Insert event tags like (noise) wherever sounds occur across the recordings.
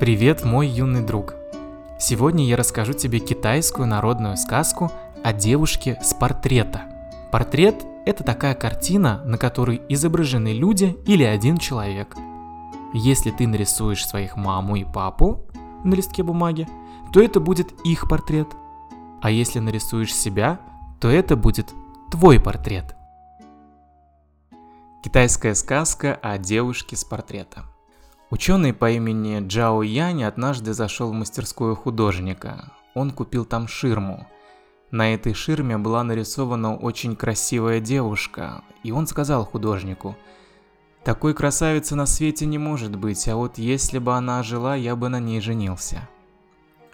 Привет, мой юный друг! Сегодня я расскажу тебе китайскую народную сказку о девушке с портрета. Портрет – это такая картина, на которой изображены люди или один человек. Если ты нарисуешь своих маму и папу на листке бумаги, то это будет их портрет. А если нарисуешь себя, то это будет твой портрет. Китайская сказка о девушке с портрета. Ученый по имени Джао Янь однажды зашел в мастерскую художника. Он купил там ширму. На этой ширме была нарисована очень красивая девушка, и он сказал художнику, «Такой красавицы на свете не может быть, а вот если бы она жила, я бы на ней женился».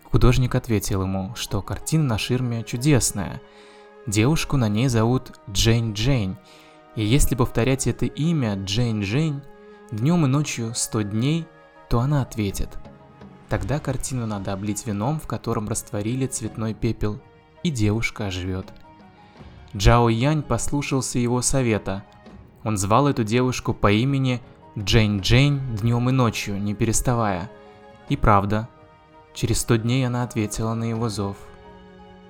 Художник ответил ему, что картина на ширме чудесная. Девушку на ней зовут Джейн Джейн, и если повторять это имя Джейн Джейн, днем и ночью сто дней, то она ответит. Тогда картину надо облить вином, в котором растворили цветной пепел, и девушка оживет. Джао Янь послушался его совета. Он звал эту девушку по имени Джейн Джейн днем и ночью, не переставая. И правда, через сто дней она ответила на его зов.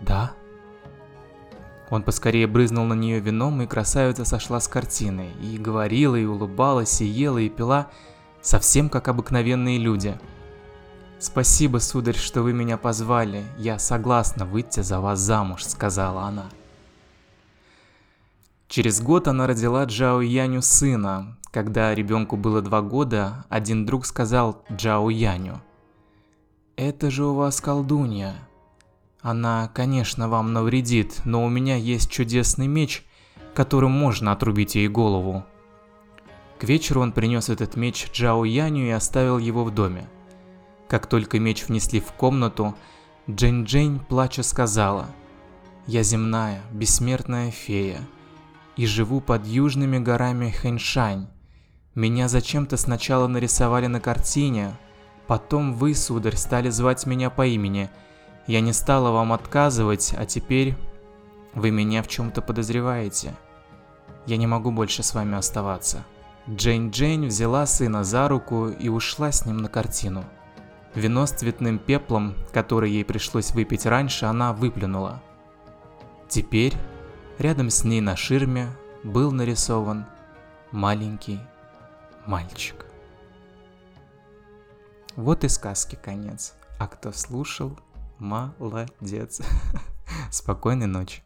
«Да?» Он поскорее брызнул на нее вином, и красавица сошла с картины, и говорила, и улыбалась, и ела, и пила, совсем как обыкновенные люди. «Спасибо, сударь, что вы меня позвали, я согласна выйти за вас замуж», — сказала она. Через год она родила Джао Яню сына. Когда ребенку было два года, один друг сказал Джао Яню, «Это же у вас колдунья, она, конечно, вам навредит, но у меня есть чудесный меч, которым можно отрубить ей голову. К вечеру он принес этот меч Джао Яню и оставил его в доме. Как только меч внесли в комнату, Джень Джень плача сказала, «Я земная, бессмертная фея, и живу под южными горами Хэньшань. Меня зачем-то сначала нарисовали на картине, потом вы, сударь, стали звать меня по имени – я не стала вам отказывать, а теперь вы меня в чем-то подозреваете. Я не могу больше с вами оставаться. Джейн Джейн взяла сына за руку и ушла с ним на картину. Вино с цветным пеплом, который ей пришлось выпить раньше, она выплюнула. Теперь рядом с ней на ширме был нарисован маленький мальчик. Вот и сказки конец. А кто слушал, Молодец. (laughs) Спокойной ночи.